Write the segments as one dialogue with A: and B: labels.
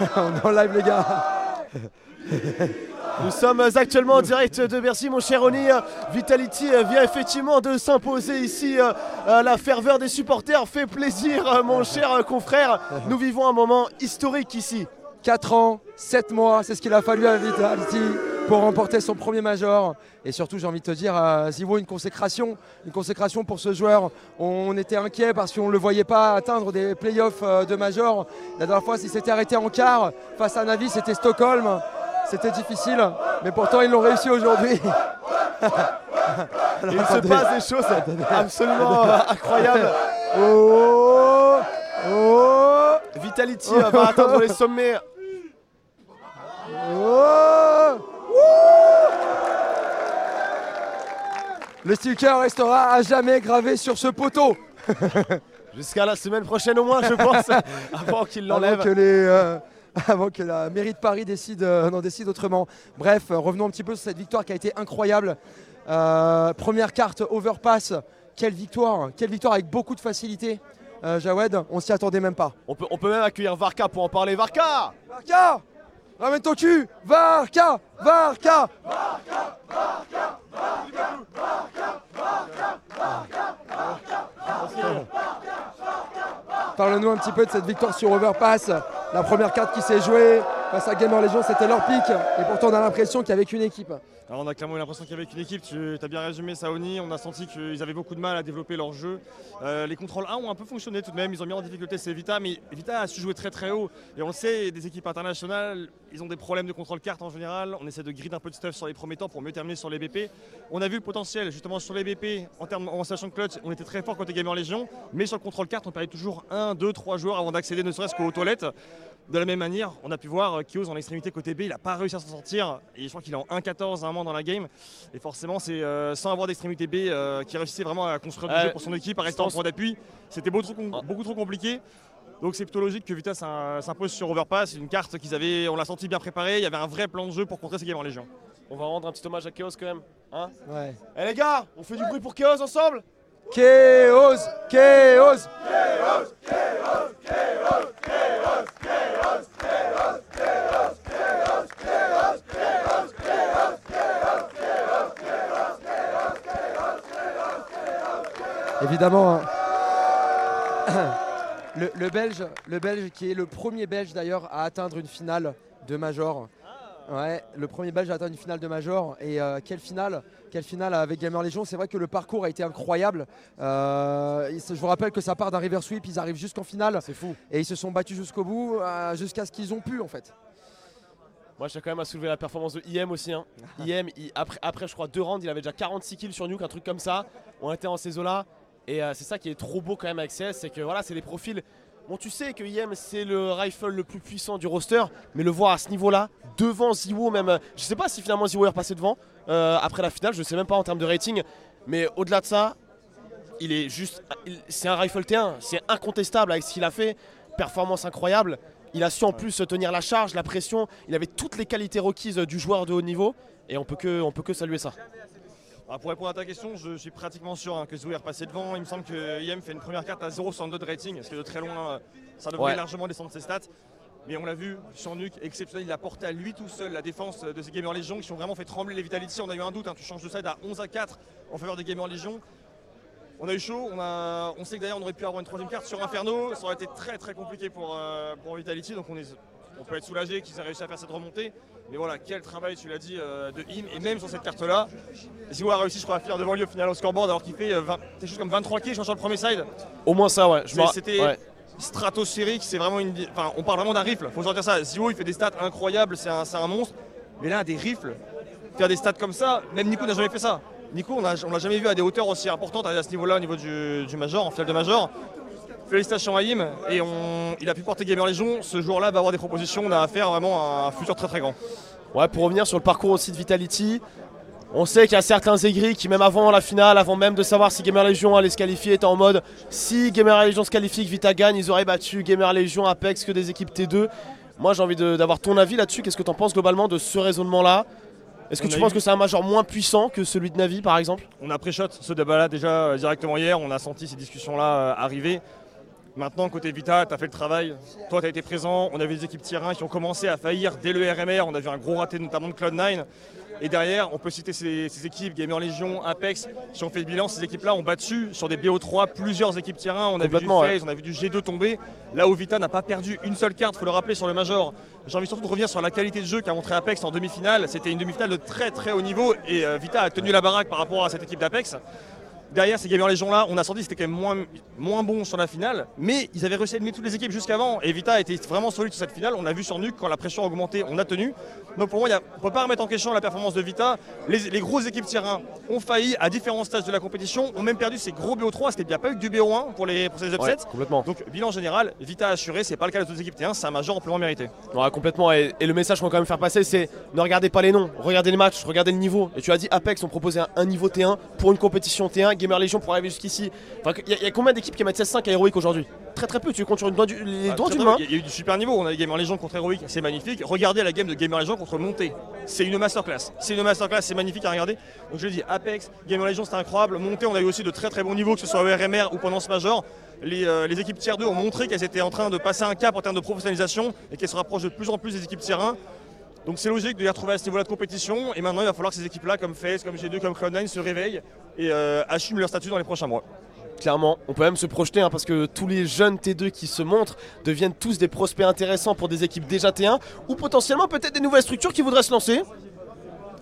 A: On est en live, les gars.
B: Nous sommes actuellement en direct de Bercy, mon cher Oni. Vitality vient effectivement de s'imposer ici. Euh, La ferveur des supporters fait plaisir, euh, mon cher confrère. Nous vivons un moment historique ici.
A: 4 ans, 7 mois, c'est ce qu'il a fallu à Vitality pour remporter son premier major. Et surtout, j'ai envie de te dire, euh, Zivo, une consécration. Une consécration pour ce joueur. On était inquiet parce qu'on ne le voyait pas atteindre des playoffs euh, de major. La dernière fois, s'il s'était arrêté en quart face à Navi, c'était Stockholm. C'était difficile, mais pourtant ils l'ont réussi aujourd'hui.
B: Il se passe des choses absolument incroyables. Oh, oh. Vitality va atteindre les sommets.
A: Oh Le sticker restera à jamais gravé sur ce poteau.
B: Jusqu'à la semaine prochaine au moins, je pense, avant qu'il l'enlève.
A: euh, avant que la mairie de Paris décide, euh, n'en décide autrement. Bref, euh, revenons un petit peu sur cette victoire qui a été incroyable. Euh, première carte overpass. Quelle victoire, quelle victoire avec beaucoup de facilité. Jawed, on s'y attendait même pas.
B: On peut, on peut même accueillir Varka pour en parler. Varka
A: Varka Ramène ton cul Varka Varka Parle-nous un petit peu de cette victoire sur Overpass. La première carte qui s'est jouée face à Gamer Legion, c'était leur pic. Et pourtant, on a l'impression qu'il y avait qu'une équipe.
C: On a clairement eu l'impression qu'il y avait équipe, tu as bien résumé Saoni, on a senti qu'ils avaient beaucoup de mal à développer leur jeu. Euh, les contrôles 1 ont un peu fonctionné tout de même, ils ont mis en difficulté c'est Vita, mais Vita a su jouer très très haut. Et on le sait, des équipes internationales, ils ont des problèmes de contrôle carte en général, on essaie de grid un peu de stuff sur les premiers temps pour mieux terminer sur les BP. On a vu le potentiel justement sur les BP en termes en station de clutch, on était très fort côté Gamer Légion, mais sur le contrôle carte on perdait toujours 1, 2, 3 joueurs avant d'accéder ne serait-ce qu'aux toilettes. De la même manière, on a pu voir euh, Kios en extrémité côté B, il n'a pas réussi à s'en sortir. Et je crois qu'il est en 1-14 à un moment dans la game. Et forcément, c'est euh, sans avoir d'extrémité B euh, qui réussissait vraiment à construire du
B: Ouais.
C: jeu pour son équipe, à rester en point d'appui. C'était beaucoup, trop com- beaucoup trop compliqué. Donc c'est plutôt logique que Vita s'im- s'impose sur Overpass, une carte qu'ils avaient, on l'a senti bien préparée. Il y avait un vrai plan de jeu pour contrer ces games en Légion.
B: On va rendre un petit hommage à Chaos quand même. Hein?
A: Ouais.
B: Eh les gars, on fait du bruit pour Chaos ensemble?
A: Chaos Chaos Évidemment, hein. Belge, le Belge qui est le premier Belge d'ailleurs à atteindre une finale de Major. Ouais, le premier Belge à atteindre une finale de Major. Et euh, quelle finale Quelle finale avec Gamer Legion C'est vrai que le parcours a été incroyable. Euh, je vous rappelle que ça part d'un river sweep, ils arrivent jusqu'en finale.
B: C'est fou.
A: Et ils se sont battus jusqu'au bout, euh, jusqu'à ce qu'ils ont pu en fait.
B: Moi, je tiens quand même à soulever la performance de IM aussi. hein. IM, il- après, après, je crois, deux rounds, il avait déjà 46 kills sur Nuke, un truc comme ça. On était en ces eaux-là. Et c'est ça qui est trop beau quand même avec CS, c'est que voilà, c'est des profils. Bon, tu sais que IM, c'est le rifle le plus puissant du roster, mais le voir à ce niveau-là, devant Ziwo, même. Je sais pas si finalement Ziwo est repassé devant euh, après la finale, je sais même pas en termes de rating. Mais au-delà de ça, il est juste. C'est un rifle T1, c'est incontestable avec ce qu'il a fait. Performance incroyable. Il a su en plus tenir la charge, la pression. Il avait toutes les qualités requises du joueur de haut niveau. Et on peut que, on peut que saluer ça.
C: Alors, pour répondre à ta question, je suis pratiquement sûr hein, que Zou est repassé devant. Il me semble que IM fait une première carte à 0,62 de rating, ce qui est de très loin, euh, ça devrait
B: Ouais.
C: largement descendre ses stats. Mais on l'a vu Nuke, exceptionnel, il a porté à lui tout seul la défense de ces Gamer Legion qui ont vraiment fait trembler les Vitality. On a eu un doute, hein, tu changes de side à 11 à 4 en faveur des Gamer Legion. On a eu chaud, on, a, on sait que d'ailleurs on aurait pu avoir une troisième carte sur Inferno, ça aurait été très très compliqué pour, euh, pour Vitality, donc on, est, on peut être soulagé qu'ils aient réussi à faire cette remontée. Mais voilà, quel travail, tu l'as dit, euh, de Im, et même sur cette carte-là, Ziwo a réussi, je crois, à finir devant lui au final au scoreboard alors qu'il fait euh, 20 quelque chose comme 23 kills sur le premier side.
B: Au moins ça, ouais. Je
C: C'était
B: ouais.
C: stratosphérique, c'est vraiment une. Enfin, on parle vraiment d'un rifle, faut dire ça. Ziwo il fait des stats incroyables, c'est un, monstre. Mais là, des rifles, faire des stats comme ça, même Nico n'a jamais fait ça. Nico, on l'a on l'a jamais vu à des hauteurs aussi importantes à ce niveau-là, au niveau du, du Major, en finale de Major. Félicitations à Im, et on, il a pu porter Gamer Légion. Ce jour-là va avoir des propositions, on a affaire vraiment à un futur très très grand.
B: Ouais, pour revenir sur le parcours aussi de Vitality, on sait qu'il y a certains aigris qui, même avant la finale, avant même de savoir si Gamer Legion allait se qualifier, étaient en mode si Gamer Legion se qualifie, que Vita gagne, ils auraient battu Gamer Legion, Apex, que des équipes T2. Moi, j'ai envie d'avoir ton avis là-dessus. Qu'est-ce que tu en penses globalement de ce raisonnement-là? Est-ce que
C: On
B: tu penses
C: eu-
B: que c'est un major moins puissant que celui de Navi, par exemple?
C: On a pré-shot ce débat-là déjà euh, directement hier, on a senti ces discussions-là euh, arriver. Maintenant, côté Vita, tu as fait le travail. Toi, tu as été présent. On avait des équipes 1 qui ont commencé à faillir dès le RMR. On a vu un gros raté, notamment de Cloud9. Et derrière, on peut citer ces, ces équipes, Gamer Legion, Apex. Si on fait le bilan, ces équipes-là ont battu sur des BO3 plusieurs équipes 1. On a vu du
B: ouais.
C: On a vu du G2 tomber. Là où Vita n'a pas perdu une seule carte, faut le rappeler sur le Major. J'ai envie surtout de revenir sur la qualité de jeu qu'a montré Apex en demi-finale. C'était une demi-finale de très très haut niveau et euh, Vita a tenu la baraque par rapport à cette équipe d'Apex. Derrière ces Gamer Legion là, on a senti que c'était quand même moins, moins bon sur la finale, mais ils avaient réussi à éliminer toutes les équipes jusqu'avant. Et Vita a été vraiment solide sur cette finale. On a vu sur Nuke quand la pression a augmenté, on a tenu. Donc pour moi, il y a- on ne peut pas remettre en question la performance de Vita. Les, les grosses équipes tier 1 ont failli à différents stages de la compétition, ont même perdu ces gros BO3. C'était bien pas eu que du BO1 pour, les, pour ces upsets.
B: Ouais, complètement.
C: Donc bilan général, Vita assuré, c'est pas le cas des autres équipes T1, c'est un major amplement mérité.
B: Ouais, complètement. Et, et le message qu'on va quand même faire passer, c'est ne regardez pas les noms, regardez les matchs, regardez le niveau. Et tu as dit Apex, on proposait un, un niveau T1 pour une compétition T1, Gamer Legion pour arriver jusqu'ici. Enfin, il y, a- il y a combien d'équipes qui mettent 16-5 à Heroic aujourd'hui? Très très peu, tu comptes sur une doigt du- les
C: Ah,
B: doigts
C: très
B: d'une
C: très
B: main.
C: bien. Il y a eu du super niveau, on a Gamer Legion contre Heroic, c'est magnifique. Regardez la game de Gamer Legion contre Monté. C'est une masterclass. C'est une masterclass, c'est magnifique à regarder. Donc je le dis, Apex, Gamer Legion c'était incroyable. Monté, on a eu aussi de très très bons niveaux, que ce soit au RMR ou pendant ce major. Les, euh, les équipes tier 2 ont montré qu'elles étaient en train de passer un cap en termes de professionnalisation et qu'elles se rapprochent de plus en plus des équipes tier 1. Donc c'est logique de les retrouver à ce niveau-là de compétition. Et maintenant, il va falloir que ces équipes-là, comme FaZe, comme G2, comme Cloud9, se réveillent et euh, assument leur statut dans les prochains mois.
B: Clairement, on peut même se projeter hein, parce que tous les jeunes T2 qui se montrent deviennent tous des prospects intéressants pour des équipes déjà T1 ou potentiellement peut-être des nouvelles structures qui voudraient se lancer.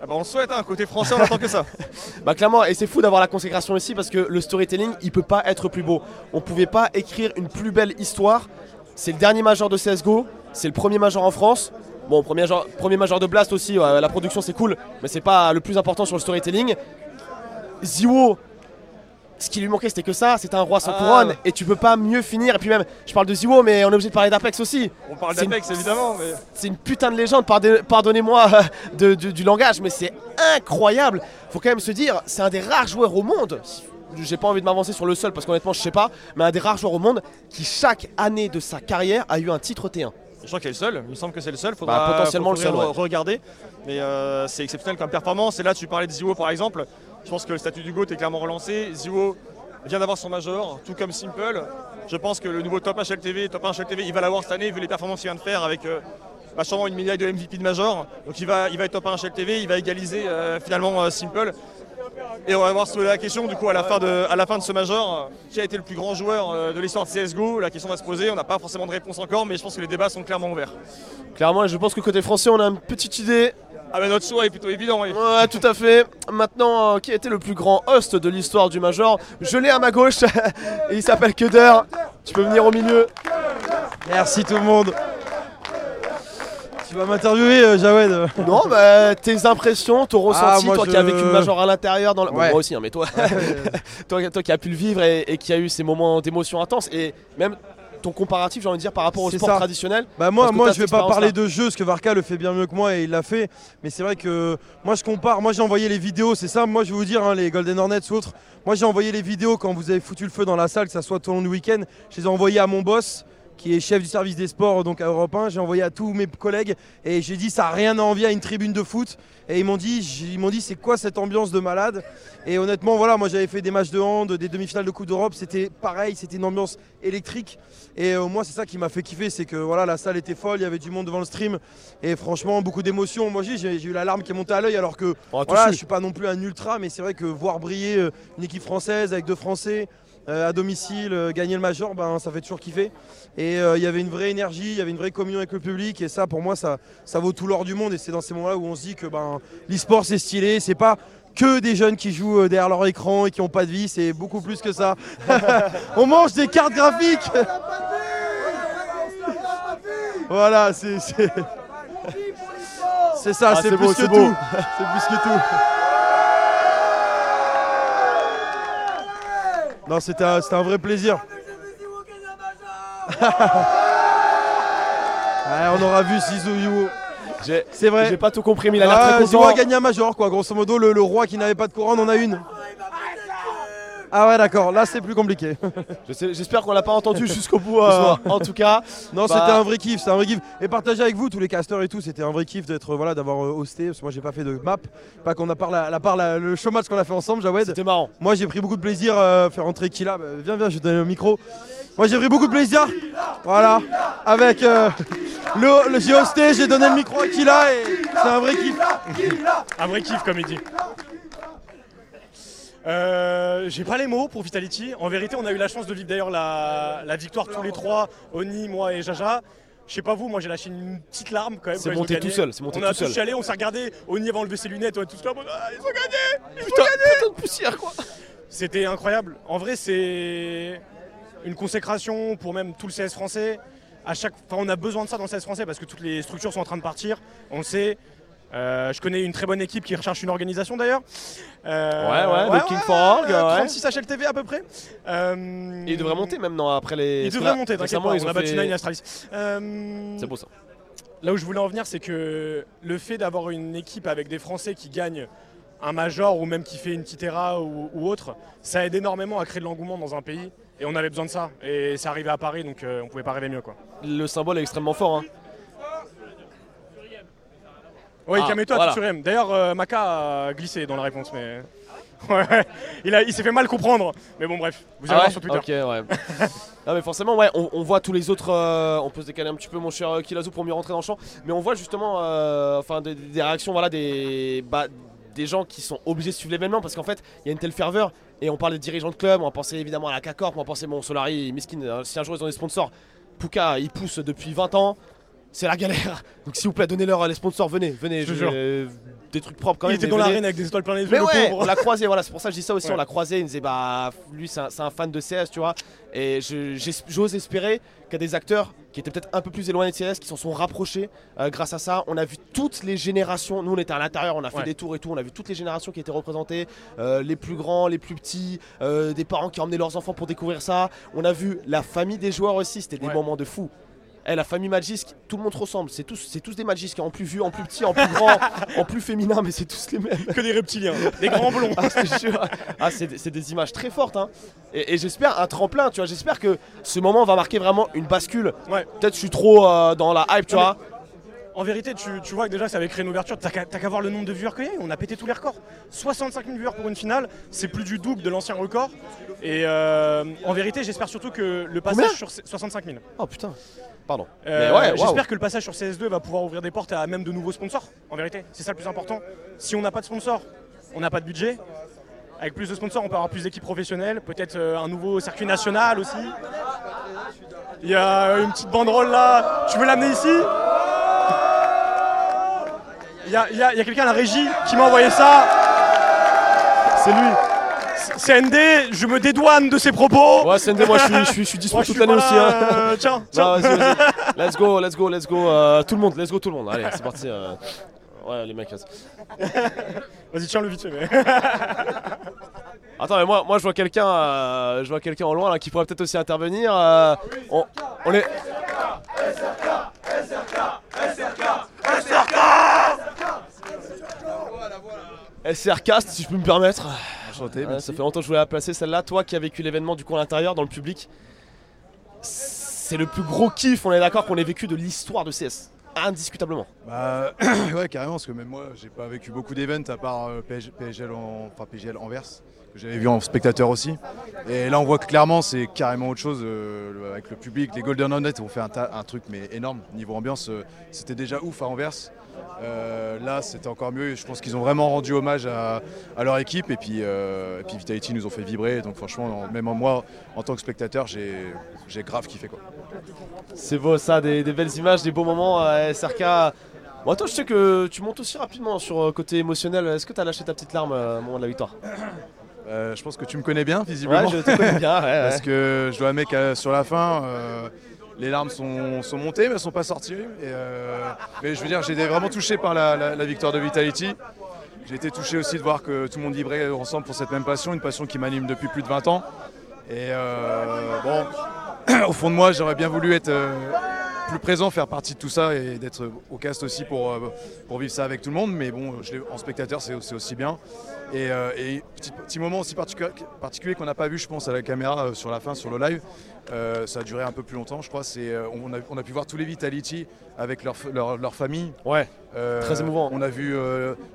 C: Ah bah on le souhaite, hein, côté français, on attend que ça.
B: Bah clairement, et c'est fou d'avoir la consécration ici parce que le storytelling, il peut pas être plus beau. On pouvait pas écrire une plus belle histoire. C'est le dernier major de CSGO, c'est le premier major en France. Bon, premier major, premier major de Blast aussi, ouais, la production c'est cool, mais c'est pas le plus important sur le storytelling. Ziwo, ce qui lui manquait c'était que ça, c'était un roi sans
C: Ah.
B: couronne, et tu peux pas mieux finir. Et puis même, je parle de Ziwo, mais on est obligé de parler d'Apex aussi.
C: On parle d'Apex évidemment, mais.
B: C'est une putain de légende, pardon- pardonnez-moi euh, du, du langage, mais c'est incroyable. Faut quand même se dire, c'est un des rares joueurs au monde. J'ai pas envie de m'avancer sur le seul parce qu'honnêtement, je sais pas, mais un des rares joueurs au monde qui, chaque année de sa carrière, a eu un titre T1.
C: Je crois qu'il est le seul, il me semble que c'est le seul, faudra
B: Bah, potentiellement le seul,
C: re- regarder. Mais euh, c'est exceptionnel comme performance. Et là, tu parlais de Ziwo par exemple. Je pense que le statut du GOAT est clairement relancé. Ziwo vient d'avoir son major, tout comme Simple. Je pense que le nouveau top HLTV, top 1 HLTV, il va l'avoir cette année vu les performances qu'il vient de faire avec euh, bah, sûrement une médaille de MVP de major. Donc il va, il va être top 1 HLTV, il va égaliser euh, finalement euh, Simple. Et on va voir se poser la question du coup à la fin de, à la fin de ce major, qui a été le plus grand joueur euh, de l'histoire de CSGO La question va se poser, on n'a pas forcément de réponse encore, mais je pense que les débats sont clairement ouverts.
B: Clairement, je pense que côté français, on a une petite idée.
C: Ah bah notre choix est plutôt évident. oui.
B: Ouais, tout à fait. Maintenant, euh, qui a été le plus grand host de l'histoire du Major? Je l'ai à ma gauche, et il s'appelle Keder. Tu peux venir au milieu.
D: Merci tout le monde. Tu vas m'interviewer, euh, Jawed
B: Non, bah, tes impressions, ton ressenti,
D: moi,
B: toi qui
D: je-
B: as vécu le Major à l'intérieur, dans la... bon,
D: Ouais.
B: moi aussi, hein, mais toi, toi, toi qui as pu le vivre et, et qui a eu ces moments d'émotion intense, et même ton comparatif, j'ai envie de dire, par rapport au
D: C'est
B: sport
D: ça.
B: traditionnel.
D: Bah moi,
B: Parce que
D: moi
B: t'as
D: je vais
B: cette
D: pas parler de jeu, parce que Varka le fait bien mieux que moi et il l'a fait. Mais c'est vrai que moi je compare, moi j'ai envoyé les vidéos, c'est ça, moi je vais vous dire, hein, les Golden Hornets ou autres, moi j'ai envoyé les vidéos quand vous avez foutu le feu dans la salle, que ça soit tout au long du week-end, je les ai envoyées à mon boss qui est chef du service des sports donc à Europe 1, j'ai envoyé à tous mes collègues et j'ai dit ça n'a rien à envier à une tribune de foot. Et ils m'ont dit ils m'ont dit c'est quoi cette ambiance de malade? Et honnêtement voilà moi j'avais fait des matchs de hand, des demi-finales de Coupe d'Europe, c'était pareil, c'était une ambiance électrique. Et euh, moi c'est ça qui m'a fait kiffer, c'est que voilà la salle était folle, il y avait du monde devant le stream. Et franchement beaucoup d'émotions. Moi j'ai eu la larme qui est montée à l'œil alors que voilà, je suis pas non plus un ultra mais c'est vrai que voir briller euh, une équipe française avec deux Français à domicile, euh, gagner le major, ben, ça fait toujours kiffer. Et euh, il y avait une vraie énergie, il y avait une vraie communion avec le public. Et ça, pour moi, ça, ça vaut tout l'or du monde. Et c'est dans ces moments-là où on se dit que ben, l'e-sport, c'est stylé. C'est pas que des jeunes qui jouent euh, derrière leur écran et qui n'ont pas de vie. C'est beaucoup plus que ça. on mange des cartes graphiques. voilà, c'est. C'est ça,
B: Ah,
D: c'est plus
B: beau,
D: que tout. C'est plus que tout. Non, c'était un, vrai plaisir. On aura vu Yu.
B: J'ai
D: C'est vrai.
B: j'ai pas tout compris, mais il a l'air très content.
D: a gagné un major, quoi. Grosso modo, le, le roi qui n'avait pas de couronne en a une. Ah ouais, d'accord. Là, c'est plus compliqué.
B: Je J'espère qu'on l'a pas entendu jusqu'au bout, euh, en tout cas.
D: Non,
B: Bah-
D: c'était un vrai kiff, c'était un vrai kiff. Et partager avec vous, tous les casteurs et tout, c'était un vrai kiff d'être voilà, d'avoir euh, hosté. Parce que moi, j'ai pas fait de map. Pas qu'on a parlé à la part la- le showmatch qu'on a fait ensemble, Jawed.
B: C'était marrant.
D: Moi, j'ai pris beaucoup de plaisir à faire rentrer Killa. Bah, viens, viens, je te donne le micro. Moi j'ai pris beaucoup de plaisir. Voilà. Avec euh, le, le j'ai hosté, j'ai donné le micro à Kila et c'est un vrai kiff.
E: Un vrai kiff, comme il dit. Euh, J'ai pas les mots pour Vitality. En vérité, on a eu la chance de vivre d'ailleurs la, la victoire tous les trois, Oni, moi et Jaja. Je sais pas vous, moi j'ai lâché une petite larme quand même.
B: C'est
E: ils
B: monté
E: ont gagné.
B: tout seul, c'est monté
E: on a
B: tout seul.
E: chialé, on s'est regardé, Oni avait enlevé ses lunettes, on est tous là, Ah, ils ont gagné
B: Putain, putain de poussière quoi
E: C'était incroyable. En vrai, c'est une consécration pour même tout le CS français. À chaque, enfin, on a besoin de ça dans le CS français parce que toutes les structures sont en train de partir. On le sait. Euh, je connais une très bonne équipe qui recherche une organisation d'ailleurs. Euh,
B: Ouais, ouais, le King for Org,
E: euh,
B: ouais.
E: 36 HLTV à peu près. Euh,
B: il devrait monter même non, après les.
E: Il devrait
B: là,
E: monter, t'inquiète pas,
B: ils
E: on
B: ont
E: a battu
B: fait-
E: Nine Astralis. Euh,
B: C'est beau ça.
E: Là où je voulais en venir, c'est que le fait d'avoir une équipe avec des Français qui gagnent un major ou même qui fait une Titera ou, ou autre, ça aide énormément à créer de l'engouement dans un pays. Et on avait besoin de ça. Et c'est arrivé à Paris, donc euh, on pouvait pas rêver mieux. quoi.
B: Le symbole est extrêmement fort. Hein.
E: Oui,
B: Ah,
E: calme-toi,
B: voilà.
E: Tutsurem. D'ailleurs, euh, Maka a glissé dans la réponse, mais. Ouais, il, a- il s'est fait mal comprendre. Mais bon, bref, vous allez
B: Ah
E: voir sur Twitter.
B: Ok, ouais. non, mais forcément, ouais, on, on voit tous les autres. euh, on peut se décaler un petit peu, mon cher euh, Kilazu, pour mieux rentrer dans le champ. Mais on voit justement, euh, enfin, des, des réactions, voilà, des, bah, des gens qui sont obligés de suivre l'événement parce qu'en fait, il y a une telle ferveur. Et on parle des dirigeants de club, on va penser évidemment à la K-Corp, on va penser, bon, Solari, Miskin, euh, si un jour ils ont des sponsors, Puka, il pousse depuis 20 ans. C'est la galère. Donc, s'il vous plaît, donnez-leur euh, les sponsors. Venez, venez.
E: Je jure.
B: euh, des trucs propres quand
E: il
B: même.
E: était
B: mais
E: dans l'arène avec des étoiles plein les yeux,
B: Mais
E: le
B: ouais,
E: pauvre.
B: on l'a croisé, voilà, c'est pour ça que je dis ça aussi,
E: Ouais.
B: on l'a croisé, il me disait bah lui c'est un, fan de CS, tu vois, et j'ose espérer qu'il y a des acteurs qui étaient peut-être un peu plus éloignés de CS, qui s'en sont rapprochés euh, grâce à ça. On a vu toutes les générations, nous on était à l'intérieur, on a fait
E: Ouais.
B: des tours et tout, on a vu toutes les générations qui étaient représentées, euh, les plus grands, les plus petits, des parents qui emmenaient leurs enfants pour découvrir ça. On a vu la famille des joueurs aussi, c'était des moments de fou. Eh, la famille Magisk, tout le monde se ressemble, c'est tous, c'est tous des Magisk, en plus vieux, en plus petit, en plus grand, en plus féminin, mais c'est tous les mêmes.
E: Que des reptiliens, des grands blonds.
B: Ah. Ah, c'est des, images très fortes. hein. Et, et j'espère un tremplin, tu vois. J'espère que ce moment va marquer vraiment une bascule.
E: Ouais.
B: Peut-être je suis trop euh, dans la hype, tu vois.
E: En vérité, tu, tu vois que déjà ça avait créé une ouverture. T'as qu'à voir le nombre de viewers qu'il y a. On a pété tous les records. 65 000 viewers pour une finale, c'est plus du double de l'ancien record. Et euh, en vérité, j'espère surtout que le passage
B: Combien
E: sur 65 000.
B: Oh putain. Pardon.
E: Euh,
B: ouais,
E: j'espère que le passage sur CS2 va pouvoir ouvrir des portes à même de nouveaux sponsors. En vérité, c'est ça le plus important. Si on n'a pas de sponsors, on n'a pas de budget. Avec plus de sponsors, on peut avoir plus d'équipes professionnelles, peut-être euh, un nouveau circuit national aussi. Il y a une petite banderole là. Tu veux l'amener ici? Il y a, a- il y a quelqu'un à la régie qui m'a envoyé ça.
B: C'est lui.
E: C'est ND, je me dédouane de ses propos.
B: Ouais, c'est moi, je suis, je suis, je suis dispo
E: Moi,
B: toute l'année aussi. hein.
E: euh, tiens,
B: vas-y, vas-y. Let's go, let's go, let's go. euh, tout le monde, let's go, tout le monde. Allez, c'est parti. euh. Ouais, les mecs. vas-y.
E: Tiens le vite fait. mais-
B: Attends, mais moi, moi je vois quelqu'un, euh, je vois quelqu'un en loin là qui pourrait peut-être aussi intervenir. on, on est. SRcast, si je peux me permettre.
F: Enchanté,
B: ça fait longtemps que je voulais la placer celle-là. Toi qui as vécu l'événement du coup à l'intérieur, dans le public, c'est le plus gros kiff, on est d'accord, qu'on ait vécu de l'histoire de CS. Indiscutablement.
F: Bah, ouais, carrément, parce que même moi, j'ai pas vécu beaucoup d'events à part euh, PSGL, en, enfin, PGL Anvers, j'avais vu en spectateur aussi. Et là, on voit que clairement, c'est carrément autre chose euh, avec le public. Les Golden Hornets ont fait un, truc mais énorme. Niveau ambiance, euh, c'était déjà ouf à Anvers. Euh, là, c'était encore mieux. Je pense qu'ils ont vraiment rendu hommage à, leur équipe. Et puis, et puis Vitality nous ont fait vibrer. Donc, franchement, en- même en moi, en tant que spectateur, j'ai grave kiffé.
B: C'est beau ça, des, belles images, des beaux moments. SRK. Bon, toi, je sais que tu montes aussi rapidement sur côté émotionnel. Est-ce que tu as lâché ta petite larme au moment de la victoire?
F: Euh, je pense que tu me connais bien, visiblement.
B: Ouais, je te connais bien. ouais, ouais.
F: Parce que je dois admettre qu'à sur la fin, euh, les larmes sont, sont montées, mais elles sont pas sorties. Et, euh, mais je veux dire, j'ai été vraiment touché par la, la- la victoire de Vitality. J'ai été touché aussi de voir que tout le monde vibrait ensemble pour cette même passion, une passion qui m'anime depuis plus de 20 ans. Et bon, au fond de moi, j'aurais bien voulu être plus présent, faire partie de tout ça et d'être au cast aussi pour, pour vivre ça avec tout le monde. Mais bon, je en spectateur, c'est aussi bien. Et, euh, et petit, petit moment aussi particu- particulier qu'on n'a pas vu, je pense, à la caméra euh, sur la fin, sur le live. Euh, ça a duré un peu plus longtemps, je crois. C'est, euh, on, a, on a pu voir tous les Vitality avec leur, f- leur, leur famille.
B: Ouais, Très émouvant.
F: On a vu,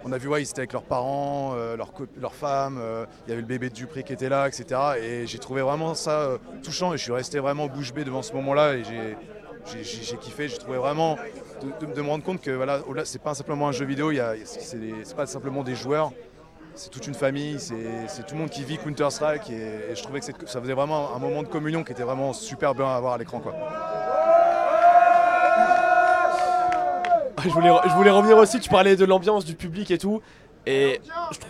F: on a vu, ouais, ils étaient avec leurs parents, leurs, femmes. Il y avait le bébé de Dupré qui était là, etc. Et j'ai trouvé vraiment ça touchant. Et je suis resté vraiment bouche bée devant ce moment-là. Et j'ai, j'ai, kiffé. J'ai trouvé vraiment de, de- de me rendre compte que voilà, c'est pas simplement un jeu vidéo. C'est pas simplement des joueurs. C'est toute une famille. C'est, tout le monde qui vit Counter Strike. Et, et je trouvais que ça faisait vraiment un moment de communion qui était vraiment super bien à voir à l'écran, quoi.
B: je voulais, je voulais revenir aussi, tu parlais de l'ambiance du public et tout. Et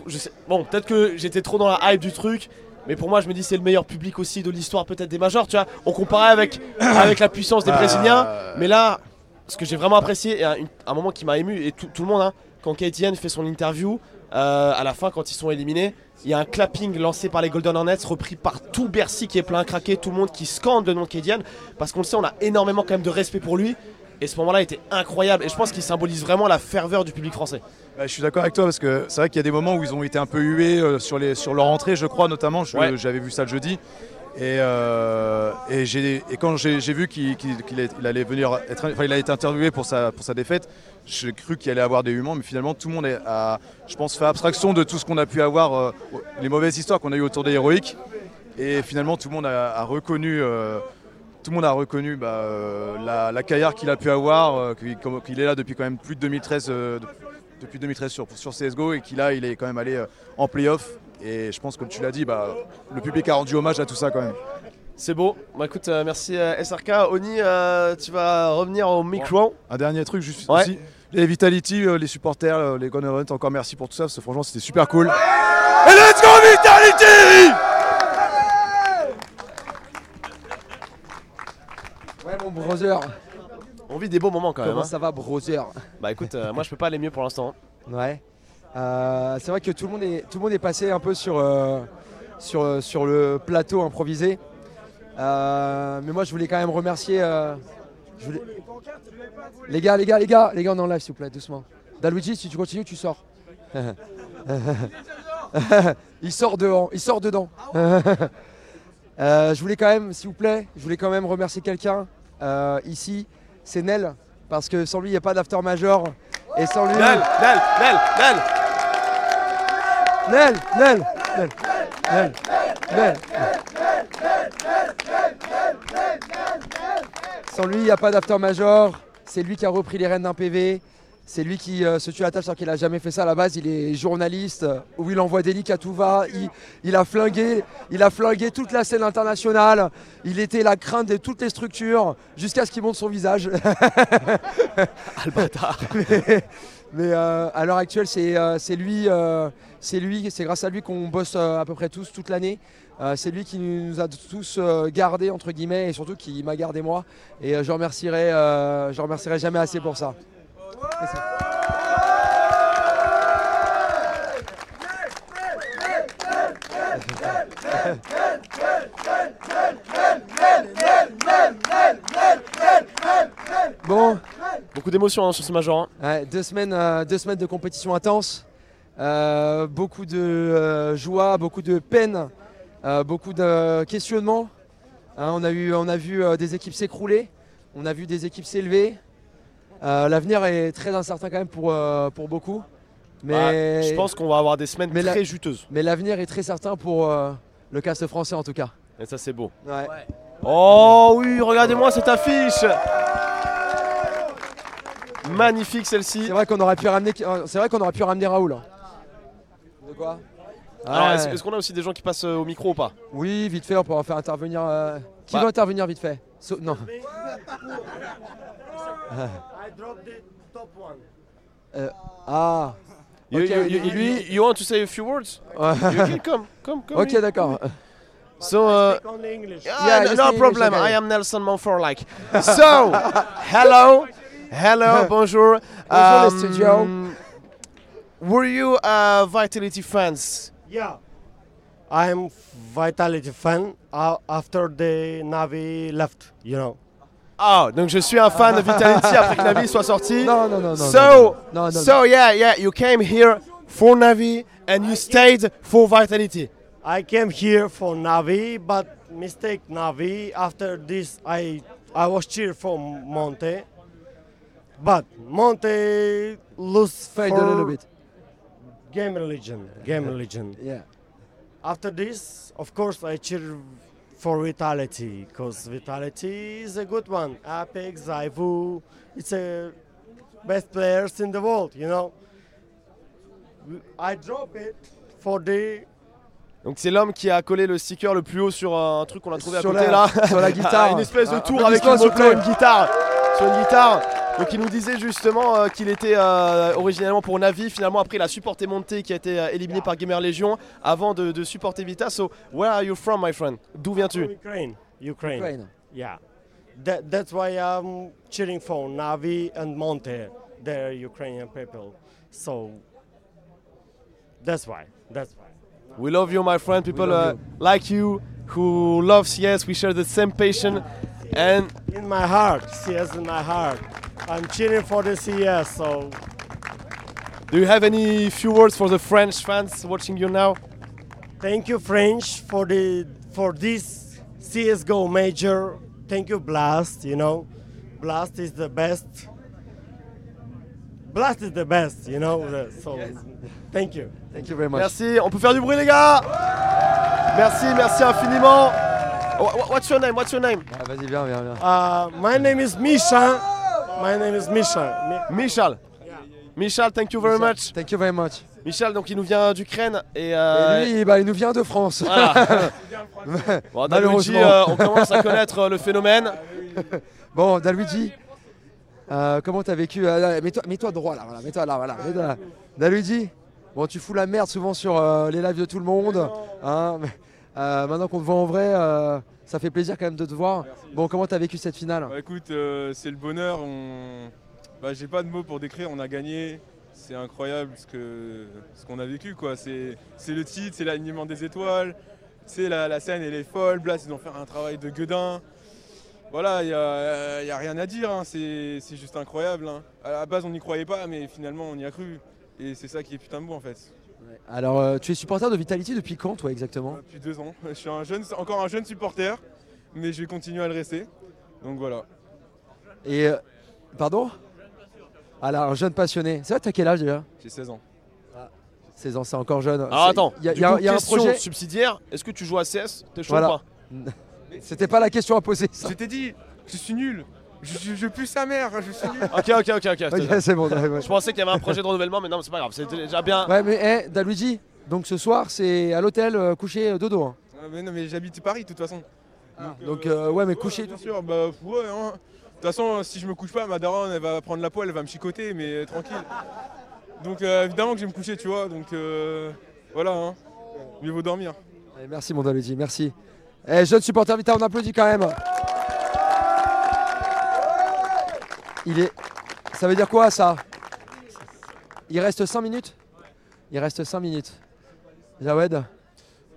B: je sais, bon, peut-être que j'étais trop dans la hype du truc, mais pour moi, je me dis c'est le meilleur public aussi de l'histoire peut-être des majors, tu vois. On comparait avec, avec la puissance des
F: Bah,
B: Brésiliens, mais là, ce que j'ai vraiment apprécié, et un, moment qui m'a ému, et tout, tout le monde, hein, quand KTN fait son interview, euh, à la fin, quand ils sont éliminés, il y a un clapping lancé par les Golden Hornets, repris par tout Bercy qui est plein à craquer, tout le monde qui scande le nom de KTN, parce qu'on le sait, on a énormément quand même de respect pour lui. Et ce moment-là était incroyable, et je pense qu'il symbolise vraiment la ferveur du public français.
F: Bah, je suis d'accord avec toi parce que c'est vrai qu'il y a des moments où ils ont été un peu hués euh, sur, les, sur leur entrée, je crois notamment.
B: Ouais.
F: J'avais vu ça le jeudi. Et, euh, et, quand j'ai vu qu'il allait venir être, enfin, il a été interviewé pour sa, pour sa défaite, j'ai cru qu'il allait avoir des humains, mais finalement tout le monde a, je pense, fait abstraction de tout ce qu'on a pu avoir, euh, les mauvaises histoires qu'on a eues autour des héroïques. Et finalement tout le monde a, reconnu. euh, tout le monde a reconnu bah, la, la qu'il a pu avoir, qu'il est là depuis quand même plus de 2013, euh, de- depuis 2013 sur, CSGO et qu'il il est quand même allé en playoff. Et je pense, comme tu l'as dit, bah, le public a rendu hommage à tout ça quand même.
B: C'est beau. Bah écoute, euh, merci euh, SRK. Oni, euh, tu vas revenir au micro.
F: Un dernier truc, juste
B: Ouais.
F: aussi, les Vitality, euh, les supporters, euh, les Golden Hornets, encore merci pour tout ça, parce que franchement c'était super cool. Et let's go Vitality
A: Ouais, mon brother.
B: On vit des beaux moments quand même.
A: Comment
B: hein.
A: ça va, brother?
B: Bah écoute, euh, moi je peux pas aller mieux pour l'instant.
A: Ouais. Euh, c'est vrai que tout le monde est, tout le monde est passé un peu sur, euh, sur, euh, sur le plateau improvisé. Mais moi, je voulais quand même remercier. Les gars, les gars, les gars, les gars, on est en live, s'il vous plaît, doucement. Daluigi, si tu continues, tu sors. il sort dehors, il sort dedans. Je voulais quand même, s'il vous plaît, je voulais quand même remercier quelqu'un ici. C'est Nel, parce que sans lui, il n'y a pas d'after major. Et sans lui.
B: Nel, Nel, Nel, Nel
A: Nel, Nel, Nel, Nel, Nel. Sans lui, il n'y a pas d'after major. C'est lui qui a repris les rênes d'un PV. C'est lui qui euh, se tue à la tâche alors qu'il n'a jamais fait ça à la base. Il est journaliste euh, où il envoie des leaks à tout va. Il, il a flingué, il a flingué toute la scène internationale. Il était la crainte de toutes les structures jusqu'à ce qu'il monte son visage. Mais mais, euh, à l'heure actuelle, c'est euh, lui, euh, c'est lui, c'est grâce à lui qu'on bosse à peu près tous toute l'année. C'est lui qui nous a tous gardés entre guillemets et surtout qui m'a gardé moi. Et je remercierai, je remercierai jamais assez pour ça. Bon,
B: Beaucoup d'émotions hein, sur ce major. hein.
A: Ouais, deux, semaines, euh, deux semaines de compétition intense, Euh, beaucoup de euh, joie, beaucoup de peine, beaucoup de questionnements. Hein, on, a eu, on a vu des équipes s'écrouler, on a vu des équipes s'élever. L'avenir est très incertain quand même pour, pour beaucoup. Mais,
B: Bah, je pense qu'on va avoir des semaines
A: mais
B: très
A: la-
B: juteuses.
A: mais l'avenir est très certain pour le cast français en tout cas.
B: Et ça c'est beau.
A: Ouais.
B: Oh oui, regardez-moi cette affiche Magnifique celle-ci.
A: C'est vrai qu'on aurait pu ramener, c'est vrai qu'on aurait pu ramener Raoul. De quoi Ouais.
B: est-ce qu'on a aussi des gens qui passent euh, au micro ou pas?
A: Oui, vite fait, on pourra faire intervenir. euh, Qui
B: Bah.
A: veut intervenir vite fait? So- Non. Euh, ah.
B: You,
A: Ok,
B: you- you-
A: lui-
B: you- want to say a few words? You can come, come, come.
A: ok, d'accord.
B: So, uh,
A: Yeah,
B: yeah, no
A: English,
B: problem.
A: okay.
B: I am Nelson Monfort. Like, so, hello, hello, bonjour.
A: Bonjour, les studios.
B: Um, Were you uh, Vitality fans?
G: Yeah, I am Vitality fan uh, after the Navi left. You know.
B: Ah, donc je suis un fan de Vitality après que Navi soit sorti.
A: Non, non, non, non.
B: So,
A: non, non, non,
B: so yeah, yeah, you came here for Navi and you stayed for Vitality.
G: I came here for Navi, but mistake Navi. After this, I I was cheer for Monte, but Monte lose
A: Fade
G: for
A: a little bit.
G: Game Religion. Game Religion.
A: Yeah.
G: After this, of course, I cheer for Vitality because Vitality is a good one. Apex, Zaivu, it's a best players in the world. You know? I drop it for the
B: Donc c'est l'homme qui a collé le sticker le plus haut sur un truc qu'on a trouvé
A: Sur
B: à côté
A: la-
B: là.
A: sur la guitare.
B: une espèce de
A: Ah,
B: tour avec une une guitare. Sur une guitare. Donc il nous disait justement euh, qu'il était euh, originellement pour Navi, finalement après il a supporté Monte qui a été euh, éliminé par Gamer Legion avant de, de supporter Vita. So where are you from my friend? D'où viens-tu?
G: Ukraine. Ukraine.
A: Ukraine.
G: Yeah. That, that's why I'm cheering for Navi and Monte. They're Ukrainian people. So that's why. That's why.
B: We love you my friend, people uh, like you who love CS, we share the same passion and
G: In my heart, CS in my heart. I'm cheering for the CS. So
B: do you have any few words for the French fans watching you now?
G: thank you, French, for the for this CS:GO major. Thank you, Blast. You know, Blast is the best. Blast is the best. You know. the- So thank you.
A: Thank you very much.
B: Merci, on peut faire du bruit les gars Merci, merci infiniment Wha- wha- What's your name What's your name
A: Ah, Vas-y, viens, viens, viens.
G: Uh, my name is Misha. My name is Misha. Mi-
B: Michal. Michal, thank you very much.
A: Thank you very much.
B: Michal, donc il nous vient d'Ukraine et,
A: Et
B: euh,
A: lui, bah, il nous vient de France.
B: voilà. Bon, Daluigi,
A: Malheureusement.
B: euh, on commence à connaître euh, le phénomène.
A: Bon, Daluigi, euh, comment t'as vécu euh, Mets-toi mets-toi droit là, voilà, mets-toi là, voilà. là. Daluigi, bon, tu fous la merde souvent sur euh, les lives de tout le monde. hein, mais, euh, maintenant qu'on te voit en vrai, euh, ça fait plaisir quand même de te voir. Bon, comment t'as vécu cette finale?
D: Bah écoute, euh, c'est le bonheur. On... Bah, j'ai pas de mots pour décrire. On a gagné. C'est incroyable ce que ce qu'on a vécu quoi. C'est le titre, c'est l'alignement des étoiles. C'est la, la scène elle est folle. Blast ils ont fait un travail de gueudin. Voilà, il n'y a, y a rien à dire. hein. C'est c'est juste incroyable. hein. À la base on n'y croyait pas, mais finalement on y a cru. Et c'est ça qui est putain de beau en fait.
A: Alors, euh, tu es supporter de Vitality depuis quand, toi, exactement
D: Depuis deux ans, je suis un jeune, encore un jeune supporter, mais je vais continuer à le rester. Donc voilà.
A: Et. euh, pardon Alors, un jeune passionné. C'est vrai, t'as quel âge déjà
D: J'ai 16 ans.
A: 16 ans, c'est encore jeune.
B: Alors
A: C'est-
B: attends,
A: il y a,
B: du
A: il y a-
B: coup,
A: il y a un projet.
B: subsidiaire, est-ce que tu joues à CS T'es chaud
A: Voilà.
B: ou pas
A: C'était pas la question à poser. Ça.
D: Je t'ai dit, je suis nul. Je, je, je pue sa mère, je suis nul.
B: Ok, ok, ok, ok.
A: Ok, c'est bon. ouais, ouais.
B: Je pensais qu'il y avait un projet de renouvellement, mais non, mais c'est pas grave, c'est déjà bien.
A: Ouais, mais eh, Daluigi, donc ce soir, c'est à l'hôtel euh, couché euh, dodo. hein.
D: Ah, mais non, mais j'habite Paris de toute façon.
A: Donc, euh, ouais, mais
D: ouais,
A: couché.
D: Bien sûr, bah ouais, hein. De toute façon, si je me couche pas, ma daronne, elle va prendre la poêle, elle va me chicoter, mais tranquille. Donc euh, évidemment que je vais me coucher, tu vois. Donc euh, voilà, hein. Mieux vaut dormir.
A: Eh, merci, mon Daluigi, merci. Eh, jeune supporter Vita, on applaudit quand même. Il est. Ça veut dire quoi ça? Il reste 5 minutes? Il reste 5 minutes. Jawed?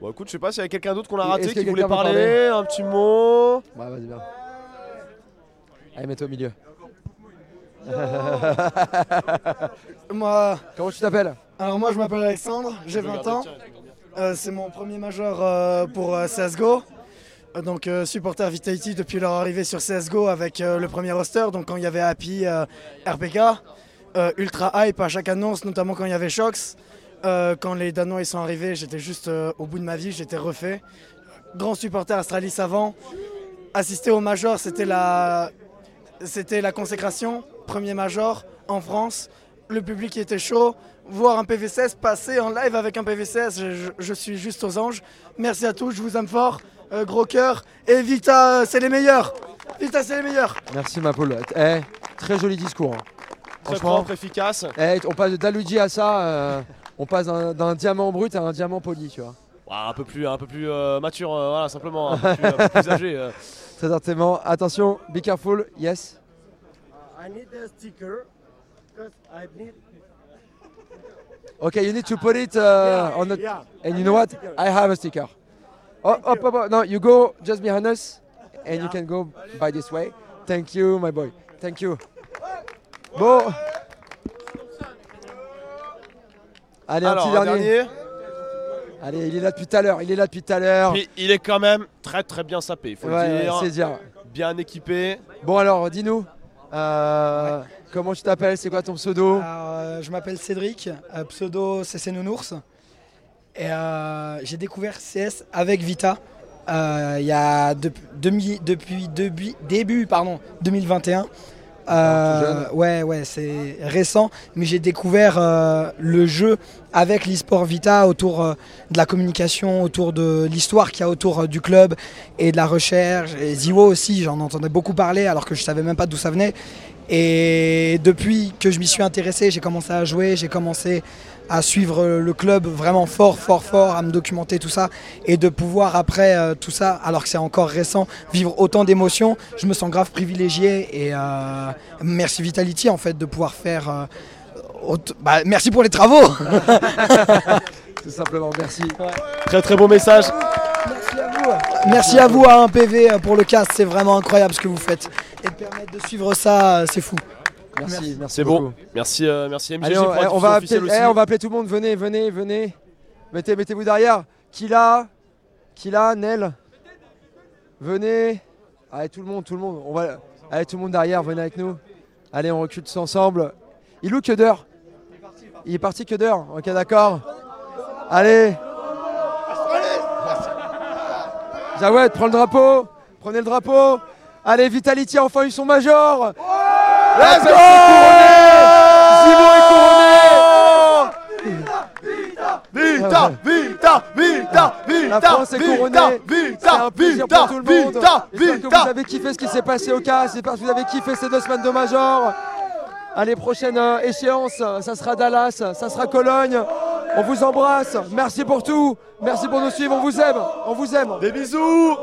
B: Bon, écoute, je sais pas s'il y a quelqu'un d'autre qu'on a raté qui voulait parler, un petit mot?
A: Ouais, vas-y, viens. Allez, mets-toi au milieu.
H: Moi,
A: Comment tu t'appelles?
H: alors moi je m'appelle Alexandre, j'ai 20 ans. Euh, c'est mon premier majeur euh, pour euh, CSGO. Euh, Donc euh, supporter Vitality depuis leur arrivée sur CSGO avec euh, le premier roster. Donc quand il y avait Happy, RPK, ultra hype à chaque annonce, notamment quand il y avait Shox. Quand les Danois ils sont arrivés, j'étais juste au bout de ma vie, j'étais refait. Grand supporter Astralis avant. Assister au major, c'était la, consécration. Premier major en France. Le public était chaud. Voir un PV16 passer en live avec un PV16, je, je- je suis juste aux anges. Merci à tous, je vous aime fort. Euh, gros cœur. Et Vita, euh, c'est les meilleurs. Vita, c'est les meilleurs.
A: Merci, ma poule. Eh, très joli discours. hein.
B: Très
A: Franchement,
B: propre, efficace.
A: eh, on passe de Daluigi à ça. euh, on passe d'un d'un diamant brut à un diamant poli, tu vois.
B: Ouais, un peu plus, un peu plus euh, mature, euh, voilà, simplement, un peu plus, un peu plus âgé. euh.
A: Très certainement. Attention, be careful. Yes.
G: I need a sticker because I need.
A: Okay, you need to put it uh, on the.
G: Yeah.
A: And you know what? I have a sticker. Oh, up, up, up. No, you go just behind us, and you can go by this way. Thank you, my boy. Thank you. Bon. Allez, un petit dernier.
B: dernier.
A: Allez, il est là depuis tout à l'heure. Il est là depuis tout à l'heure.
B: Il est quand même très très bien sapé, il faut
A: Ouais,
B: le dire.
A: c'est dire.
B: Bien équipé.
A: Bon alors, dis-nous, euh, comment tu t'appelles C'est quoi ton pseudo?
H: Alors, euh, je m'appelle Cédric, euh, pseudo CC Nounours. Et euh, j'ai découvert CS avec Vita euh, il y a de- demi- depuis début, début pardon, 2021. Euh, ouais, ouais, c'est récent, mais j'ai découvert euh, le jeu avec l'e-sport Vita autour euh, de la communication, autour de l'histoire qu'il y a autour du club et de la recherche. Et Ziwo aussi, j'en entendais beaucoup parler alors que je savais même pas d'où ça venait. Et depuis que je m'y suis intéressé, j'ai commencé à jouer, j'ai commencé à suivre le club vraiment fort, fort, fort, à me documenter tout ça et de pouvoir après euh, tout ça, alors que c'est encore récent, vivre autant d'émotions, je me sens grave privilégié et euh, merci Vitality en fait de pouvoir faire. euh, bah, merci pour les travaux.
A: Tout simplement, merci.
B: Très très beau message.
H: Merci à vous. À vous à 1 PV pour le cast, c'est vraiment incroyable ce que vous faites et de permettre de suivre ça, c'est fou.
A: Merci, merci.
B: C'est
A: beaucoup.
B: bon. Merci, euh, merci MGG
A: Allez,
B: pour
A: on,
B: la
A: eh, on va appeler, eh, on va appeler tout le monde. Venez, venez, venez. Mettez, mettez-vous derrière. Kila, Kila, Nel. Venez. Allez, tout le monde, tout le monde. On va. Allez, tout le monde derrière. Venez avec nous. Allez, on recule tous ensemble. Il où que d'heure Il est parti que d'heure. Ok, d'accord. Allez. Jawed, prends le drapeau. Prenez le drapeau. Allez, Vitality a enfin eu son major. Let's go Zimo est couronné
F: Vita, Vita, Vita,
A: La
F: Vita,
A: France est couronnée. C'est
F: Vita,
A: un plaisir
F: Vita,
A: pour tout le monde.
F: Vita,
A: J'espère que vous
F: Vita.
A: avez kiffé ce qui s'est passé au cas. J'espère que vous avez kiffé ces deux semaines de major. Allez, prochaine euh, échéance, ça sera Dallas, ça sera Cologne. On vous embrasse. Merci pour tout. Merci pour nous suivre. On vous aime. On vous aime.
F: Des bisous